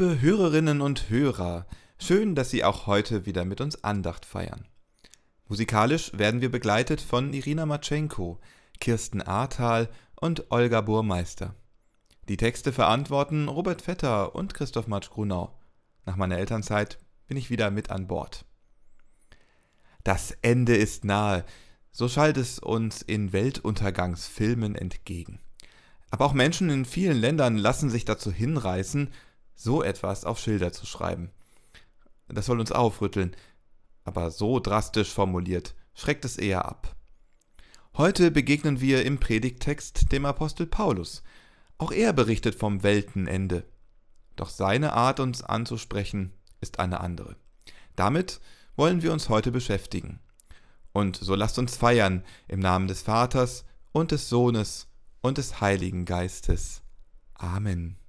Liebe Hörerinnen und Hörer, schön, dass Sie auch heute wieder mit uns Andacht feiern. Musikalisch werden wir begleitet von Irina Matschenko, Kirsten Ahrtal und Olga Burmeister. Die Texte verantworten Robert Vetter und Christoph Matsch-Grunau. Nach meiner Elternzeit bin ich wieder mit an Bord. Das Ende ist nahe, so schallt es uns in Weltuntergangsfilmen entgegen. Aber auch Menschen in vielen Ländern lassen sich dazu hinreißen, so etwas auf Schilder zu schreiben. Das soll uns aufrütteln, aber so drastisch formuliert schreckt es eher ab. Heute begegnen wir im Predigttext dem Apostel Paulus. Auch er berichtet vom Weltenende. Doch seine Art, uns anzusprechen, ist eine andere. Damit wollen wir uns heute beschäftigen. Und so lasst uns feiern im Namen des Vaters und des Sohnes und des Heiligen Geistes. Amen.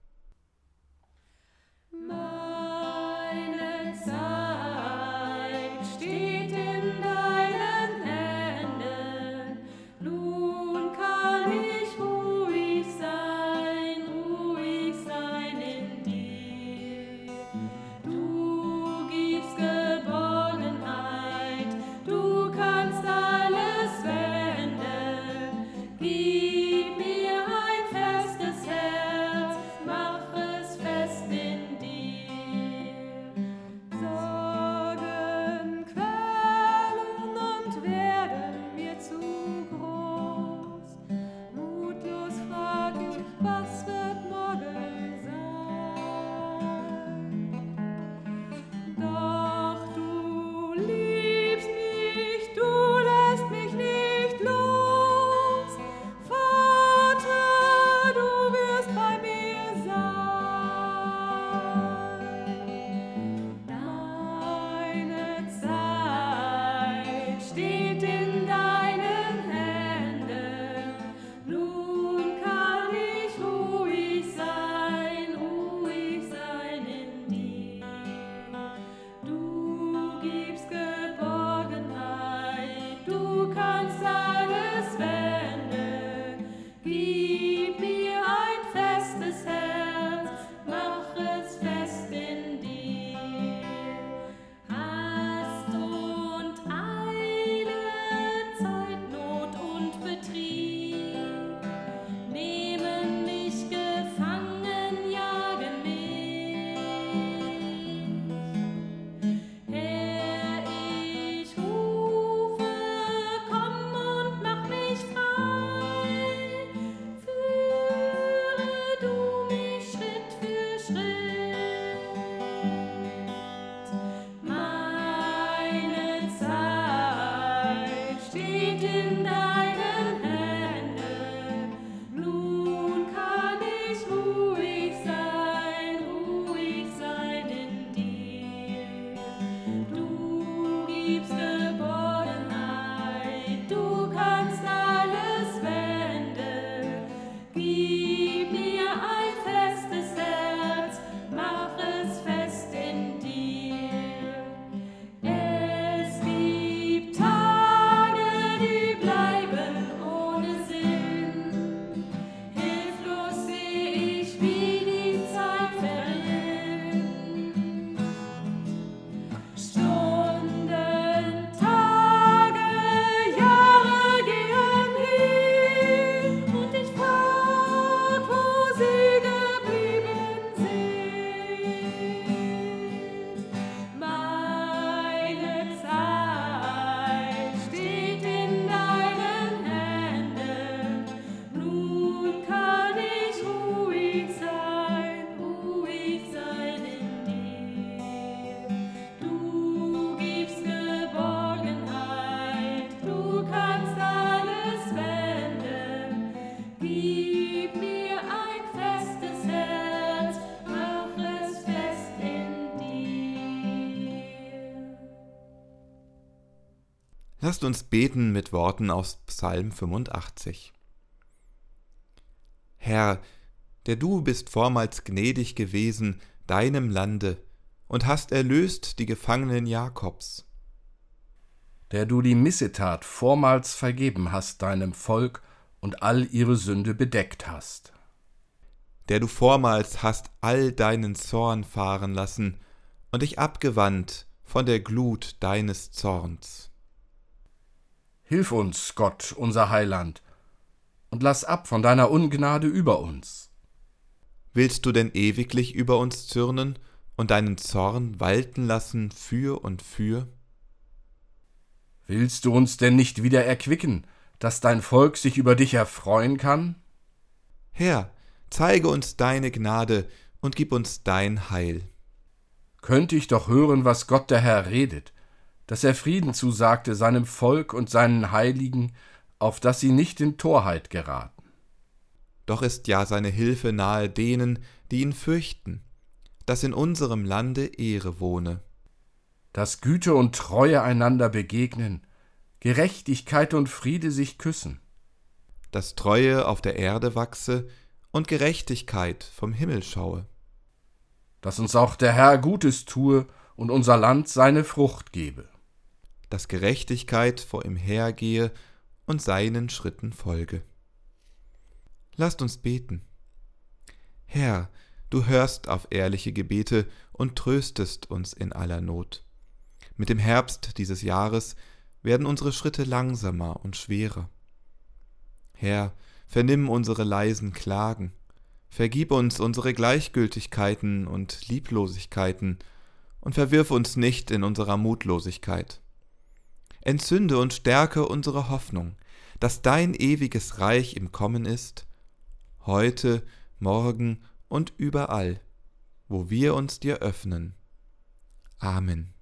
Lasst uns beten mit Worten aus Psalm 85. Herr, der du bist vormals gnädig gewesen deinem Lande und hast erlöst die Gefangenen Jakobs. Der du die Missetat vormals vergeben hast deinem Volk und all ihre Sünde bedeckt hast. der du vormals hast all deinen Zorn fahren lassen und dich abgewandt von der Glut deines Zorns. Hilf uns, Gott, unser Heiland, und lass ab von deiner Ungnade über uns. Willst du denn ewiglich über uns zürnen und deinen Zorn walten lassen für und für? Willst du uns denn nicht wieder erquicken, dass dein Volk sich über dich erfreuen kann? Herr, zeige uns deine Gnade und gib uns dein Heil. Könnte ich doch hören, was Gott der Herr redet, dass er Frieden zusagte seinem Volk und seinen Heiligen, auf dass sie nicht in Torheit geraten. Doch ist ja seine Hilfe nahe denen, die ihn fürchten, dass in unserem Lande Ehre wohne. Dass Güte und Treue einander begegnen, Gerechtigkeit und Friede sich küssen. Dass Treue auf der Erde wachse und Gerechtigkeit vom Himmel schaue. Dass uns auch der Herr Gutes tue und unser Land seine Frucht gebe. Dass Gerechtigkeit vor ihm hergehe und seinen Schritten folge. Lasst uns beten. Herr, du hörst auf ehrliche Gebete und tröstest uns in aller Not. Mit dem Herbst dieses Jahres werden unsere Schritte langsamer und schwerer. Herr, vernimm unsere leisen Klagen, vergib uns unsere Gleichgültigkeiten und Lieblosigkeiten und verwirf uns nicht in unserer Mutlosigkeit. Entzünde und stärke unsere Hoffnung, dass dein ewiges Reich im Kommen ist, heute, morgen und überall, wo wir uns dir öffnen. Amen.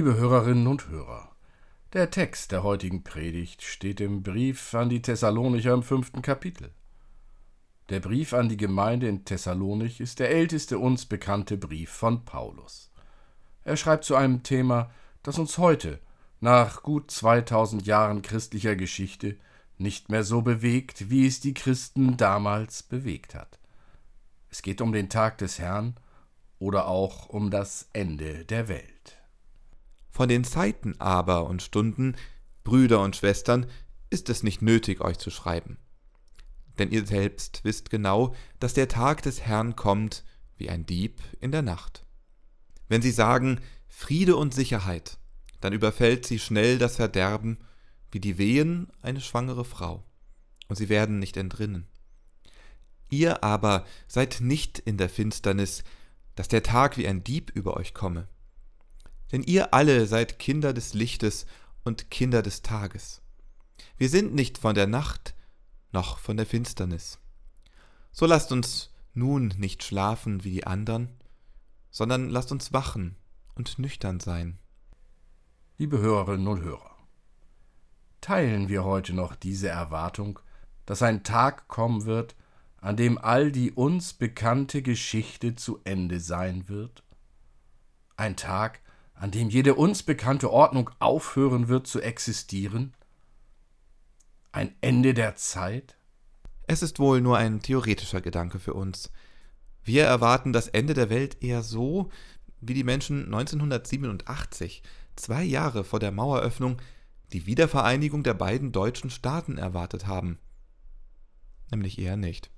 Liebe Hörerinnen und Hörer, der Text der heutigen Predigt steht im Brief an die Thessalonicher im fünften Kapitel. Der Brief an die Gemeinde in Thessalonich ist der älteste uns bekannte Brief von Paulus. Er schreibt zu einem Thema, das uns heute, nach gut 2000 Jahren christlicher Geschichte, nicht mehr so bewegt, wie es die Christen damals bewegt hat. Es geht um den Tag des Herrn oder auch um das Ende der Welt. Von den Zeiten aber und Stunden, Brüder und Schwestern, ist es nicht nötig, euch zu schreiben. Denn ihr selbst wisst genau, dass der Tag des Herrn kommt wie ein Dieb in der Nacht. Wenn sie sagen Friede und Sicherheit, dann überfällt sie schnell das Verderben wie die Wehen eine schwangere Frau, und sie werden nicht entrinnen. Ihr aber seid nicht in der Finsternis, dass der Tag wie ein Dieb über euch komme. Denn ihr alle seid Kinder des Lichtes und Kinder des Tages. Wir sind nicht von der Nacht noch von der Finsternis. So lasst uns nun nicht schlafen wie die anderen, sondern lasst uns wachen und nüchtern sein. Liebe Hörerinnen und Hörer, teilen wir heute noch diese Erwartung, dass ein Tag kommen wird, an dem all die uns bekannte Geschichte zu Ende sein wird? Ein Tag, an dem jede uns bekannte Ordnung aufhören wird zu existieren? Ein Ende der Zeit? Es ist wohl nur ein theoretischer Gedanke für uns. Wir erwarten das Ende der Welt eher so, wie die Menschen 1987, zwei Jahre vor der Maueröffnung, die Wiedervereinigung der beiden deutschen Staaten erwartet haben. Nämlich eher nicht.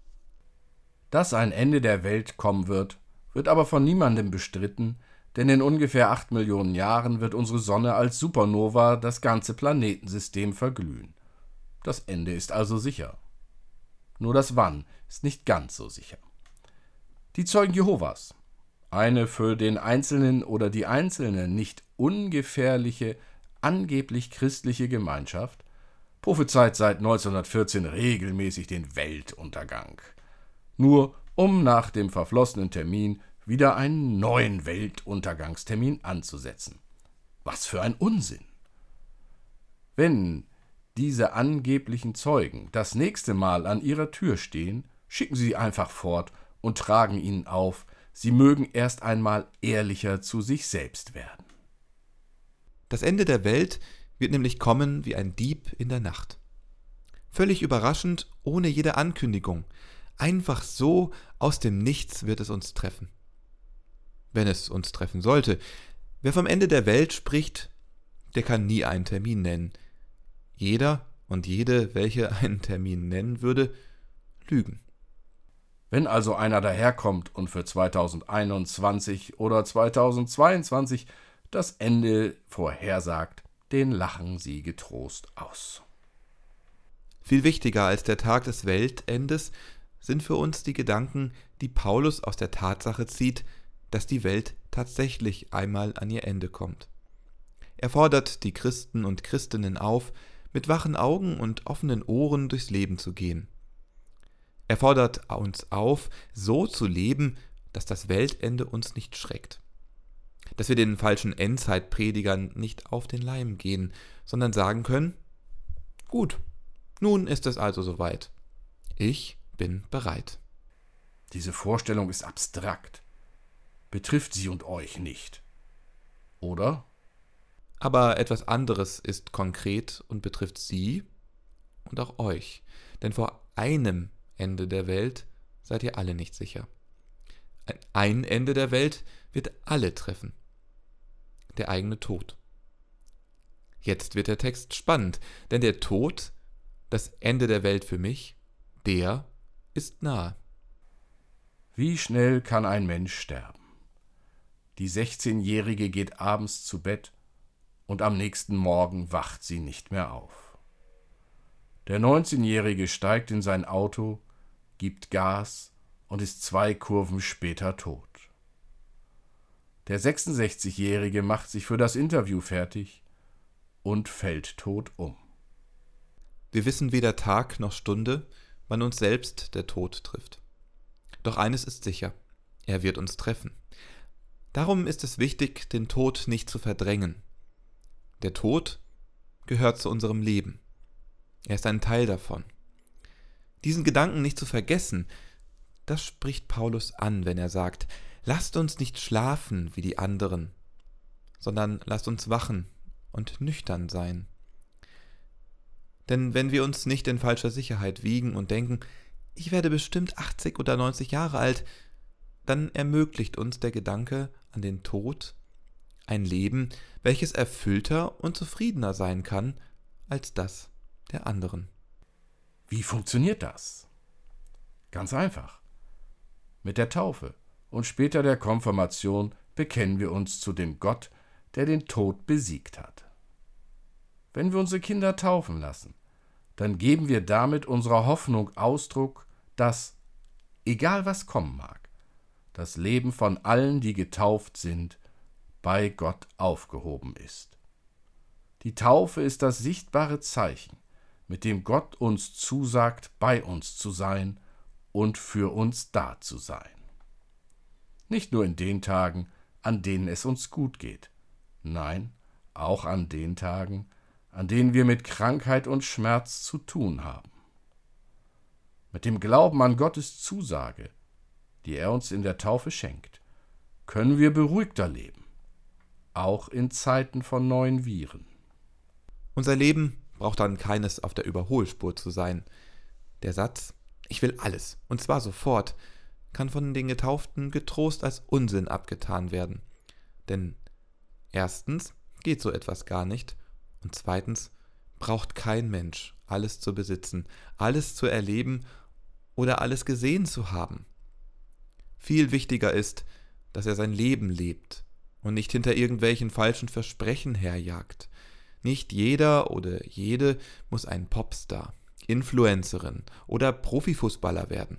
Dass ein Ende der Welt kommen wird, wird aber von niemandem bestritten, denn in ungefähr acht Millionen Jahren wird unsere Sonne als Supernova das ganze Planetensystem verglühen. Das Ende ist also sicher. Nur das Wann ist nicht ganz so sicher. Die Zeugen Jehovas, eine für den Einzelnen oder die Einzelne nicht ungefährliche, angeblich christliche Gemeinschaft, prophezeit seit 1914 regelmäßig den Weltuntergang. Nur um nach dem verflossenen Termin wieder einen neuen Weltuntergangstermin anzusetzen. Was für ein Unsinn! Wenn diese angeblichen Zeugen das nächste Mal an ihrer Tür stehen, schicken Sie einfach fort und tragen ihnen auf, sie mögen erst einmal ehrlicher zu sich selbst werden. Das Ende der Welt wird nämlich kommen wie ein Dieb in der Nacht. Völlig überraschend, ohne jede Ankündigung. Einfach so aus dem Nichts wird es uns treffen. Wenn es uns treffen sollte. Wer vom Ende der Welt spricht, der kann nie einen Termin nennen. Jeder und jede, welche einen Termin nennen würde, lügen. Wenn also einer daherkommt und für 2021 oder 2022 das Ende vorhersagt, den lachen sie getrost aus. Viel wichtiger als der Tag des Weltendes sind für uns die Gedanken, die Paulus aus der Tatsache zieht, dass die Welt tatsächlich einmal an ihr Ende kommt. Er fordert die Christen und Christinnen auf, mit wachen Augen und offenen Ohren durchs Leben zu gehen. Er fordert uns auf, so zu leben, dass das Weltende uns nicht schreckt. Dass wir den falschen Endzeitpredigern nicht auf den Leim gehen, sondern sagen können, gut, nun ist es also soweit. Ich bin bereit. Diese Vorstellung ist abstrakt, betrifft sie und euch nicht. Oder? Aber etwas anderes ist konkret und betrifft sie und auch euch. Denn vor einem Ende der Welt seid ihr alle nicht sicher. Ein Ende der Welt wird alle treffen. Der eigene Tod. Jetzt wird der Text spannend, denn der Tod, das Ende der Welt für mich, der ist nahe. Wie schnell kann ein Mensch sterben? Die 16-Jährige geht abends zu Bett und am nächsten Morgen wacht sie nicht mehr auf. Der 19-Jährige steigt in sein Auto gibt Gas und ist zwei Kurven später tot. Der 66-Jährige macht sich für das Interview fertig und fällt tot um. Wir wissen weder Tag noch Stunde, wann uns selbst der Tod trifft. Doch eines ist sicher, er wird uns treffen. Darum ist es wichtig, den Tod nicht zu verdrängen. Der Tod gehört zu unserem Leben. Er ist ein Teil davon. Diesen Gedanken nicht zu vergessen, das spricht Paulus an, wenn er sagt, lasst uns nicht schlafen wie die anderen, sondern lasst uns wachen und nüchtern sein. Denn wenn wir uns nicht in falscher Sicherheit wiegen und denken, ich werde bestimmt 80 oder 90 Jahre alt, dann ermöglicht uns der Gedanke an den Tod ein Leben, welches erfüllter und zufriedener sein kann als das der anderen. Wie funktioniert das? Ganz einfach. Mit der Taufe und später der Konfirmation bekennen wir uns zu dem Gott, der den Tod besiegt hat. Wenn wir unsere Kinder taufen lassen, dann geben wir damit unserer Hoffnung Ausdruck, dass, egal was kommen mag, das Leben von allen, die getauft sind, bei Gott aufgehoben ist. Die Taufe ist das sichtbare Zeichen, mit dem Gott uns zusagt, bei uns zu sein und für uns da zu sein. Nicht nur in den Tagen, an denen es uns gut geht, nein, auch an den Tagen, an denen wir mit Krankheit und Schmerz zu tun haben. mit dem Glauben an Gottes Zusage, die er uns in der Taufe schenkt, können wir beruhigter leben, auch in Zeiten von neuen Viren. Unser Leben braucht dann keines auf der Überholspur zu sein. Der Satz Ich will alles, und zwar sofort, kann von den Getauften getrost als Unsinn abgetan werden. Denn erstens geht so etwas gar nicht, und zweitens braucht kein Mensch alles zu besitzen, alles zu erleben oder alles gesehen zu haben. Viel wichtiger ist, dass er sein Leben lebt und nicht hinter irgendwelchen falschen Versprechen herjagt. Nicht jeder oder jede muss ein Popstar, Influencerin oder Profifußballer werden.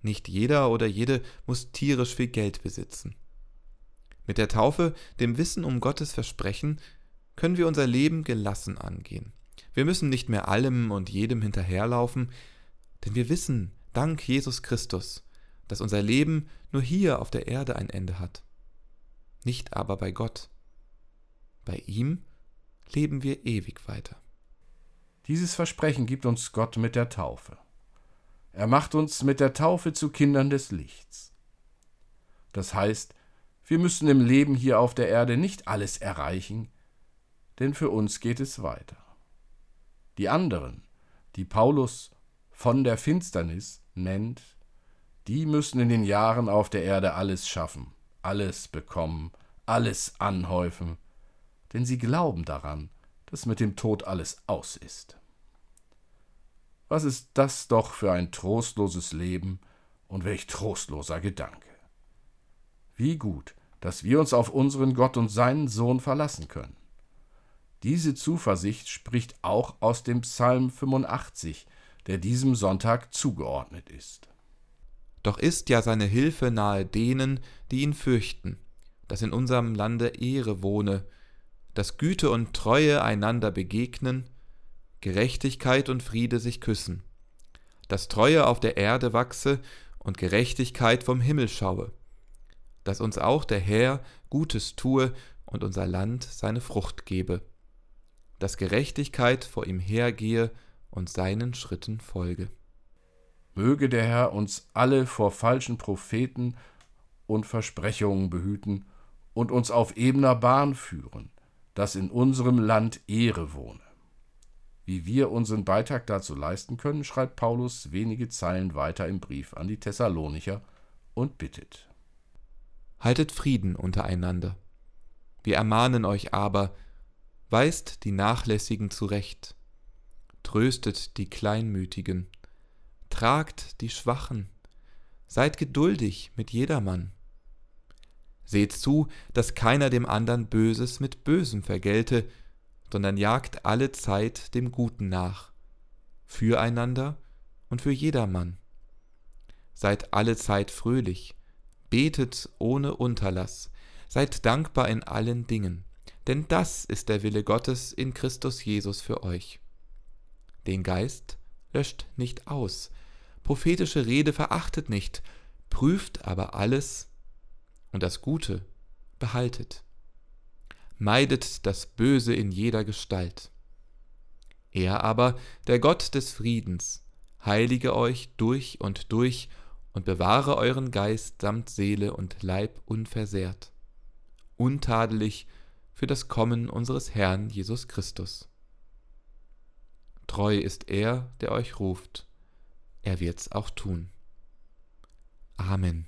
Nicht jeder oder jede muss tierisch viel Geld besitzen. Mit der Taufe, dem Wissen um Gottes Versprechen, können wir unser Leben gelassen angehen. Wir müssen nicht mehr allem und jedem hinterherlaufen, denn wir wissen, dank Jesus Christus, dass unser Leben nur hier auf der Erde ein Ende hat. Nicht aber bei Gott. Bei ihm leben wir ewig weiter. Dieses Versprechen gibt uns Gott mit der Taufe. Er macht uns mit der Taufe zu Kindern des Lichts. Das heißt, wir müssen im Leben hier auf der Erde nicht alles erreichen, denn für uns geht es weiter. Die anderen, die Paulus von der Finsternis nennt, die müssen in den Jahren auf der Erde alles schaffen, alles bekommen, alles anhäufen, denn sie glauben daran, dass mit dem Tod alles aus ist. Was ist das doch für ein trostloses Leben und welch trostloser Gedanke. Wie gut, dass wir uns auf unseren Gott und seinen Sohn verlassen können. Diese Zuversicht spricht auch aus dem Psalm 85, der diesem Sonntag zugeordnet ist. Doch ist ja seine Hilfe nahe denen, die ihn fürchten, dass in unserem Lande Ehre wohne, dass Güte und Treue einander begegnen, Gerechtigkeit und Friede sich küssen, dass Treue auf der Erde wachse und Gerechtigkeit vom Himmel schaue, dass uns auch der Herr Gutes tue und unser Land seine Frucht gebe, dass Gerechtigkeit vor ihm hergehe und seinen Schritten folge. Möge der Herr uns alle vor falschen Propheten und Versprechungen behüten und uns auf ebener Bahn führen, dass in unserem Land Ehre wohne. Wie wir unseren Beitrag dazu leisten können, schreibt Paulus wenige Zeilen weiter im Brief an die Thessalonicher und bittet. Haltet Frieden untereinander. Wir ermahnen euch aber, weist die Nachlässigen zurecht, tröstet die Kleinmütigen, tragt die Schwachen, seid geduldig mit jedermann. Seht zu, dass keiner dem andern Böses mit Bösem vergelte, sondern jagt alle Zeit dem Guten nach, füreinander und für jedermann. Seid alle Zeit fröhlich, betet ohne Unterlass, seid dankbar in allen Dingen, denn das ist der Wille Gottes in Christus Jesus für euch. Den Geist löscht nicht aus, prophetische Rede verachtet nicht, prüft aber alles und das Gute behaltet. Meidet das Böse in jeder Gestalt. Er aber, der Gott des Friedens, heilige euch durch und durch und bewahre euren Geist samt Seele und Leib unversehrt, untadelig für das Kommen unseres Herrn Jesus Christus. Treu ist er, der euch ruft, er wird's auch tun. Amen.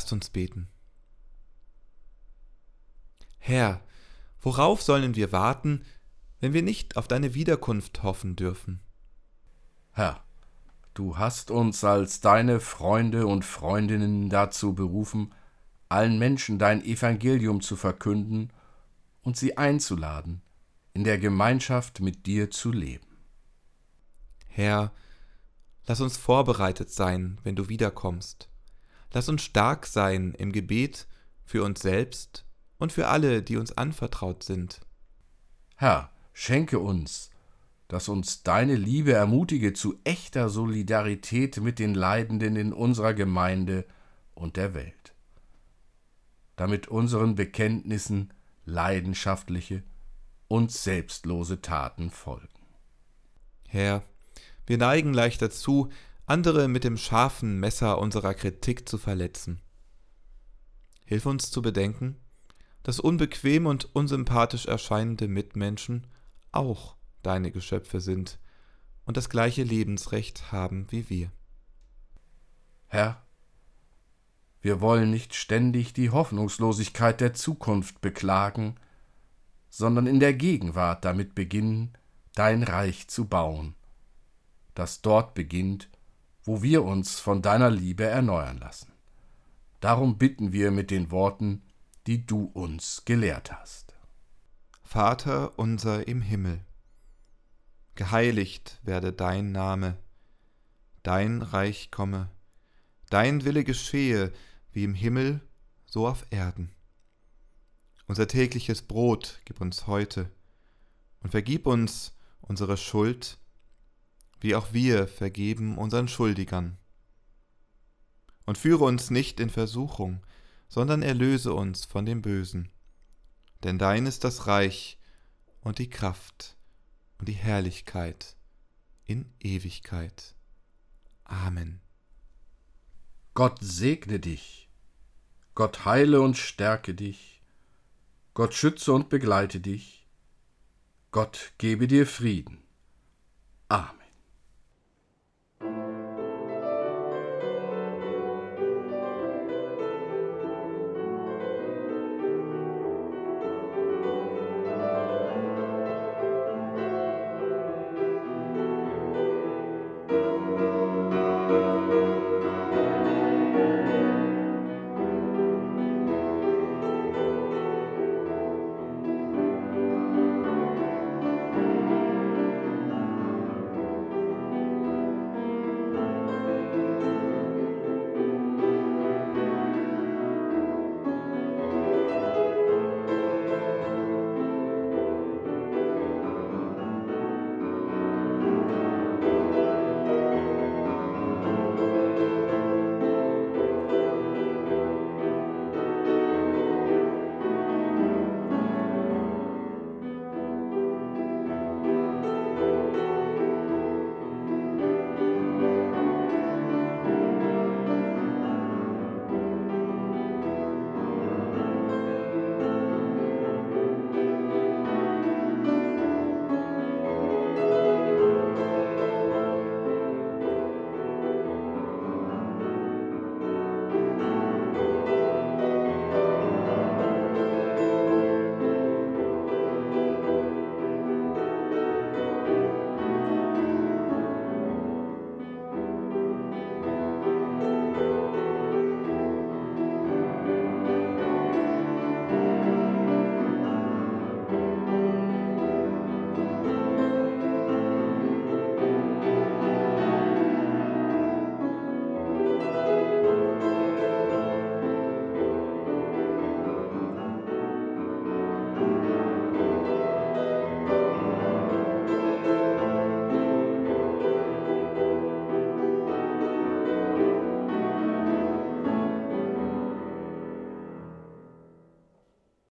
Lasst uns beten. Herr, worauf sollen wir warten, wenn wir nicht auf deine Wiederkunft hoffen dürfen? Herr, du hast uns als deine Freunde und Freundinnen dazu berufen, allen Menschen dein Evangelium zu verkünden und sie einzuladen, in der Gemeinschaft mit dir zu leben. Herr, lass uns vorbereitet sein, wenn du wiederkommst. Lass uns stark sein im Gebet für uns selbst und für alle, die uns anvertraut sind. Herr, schenke uns, dass uns deine Liebe ermutige zu echter Solidarität mit den Leidenden in unserer Gemeinde und der Welt, damit unseren Bekenntnissen leidenschaftliche und selbstlose Taten folgen. Herr, wir neigen leicht dazu, andere mit dem scharfen Messer unserer Kritik zu verletzen. Hilf uns zu bedenken, dass unbequem und unsympathisch erscheinende Mitmenschen auch deine Geschöpfe sind und das gleiche Lebensrecht haben wie wir. Herr, wir wollen nicht ständig die Hoffnungslosigkeit der Zukunft beklagen, sondern in der Gegenwart damit beginnen, dein Reich zu bauen, das dort beginnt, wo wir uns von deiner Liebe erneuern lassen. Darum bitten wir mit den Worten, die du uns gelehrt hast. Vater unser im Himmel, geheiligt werde dein Name, dein Reich komme, dein Wille geschehe, wie im Himmel, so auf Erden. Unser tägliches Brot gib uns heute und vergib uns unsere Schuld, wie auch wir vergeben unseren Schuldigern. Und führe uns nicht in Versuchung, sondern erlöse uns von dem Bösen. Denn dein ist das Reich und die Kraft und die Herrlichkeit in Ewigkeit. Amen. Gott segne dich, Gott heile und stärke dich, Gott schütze und begleite dich, Gott gebe dir Frieden. Amen.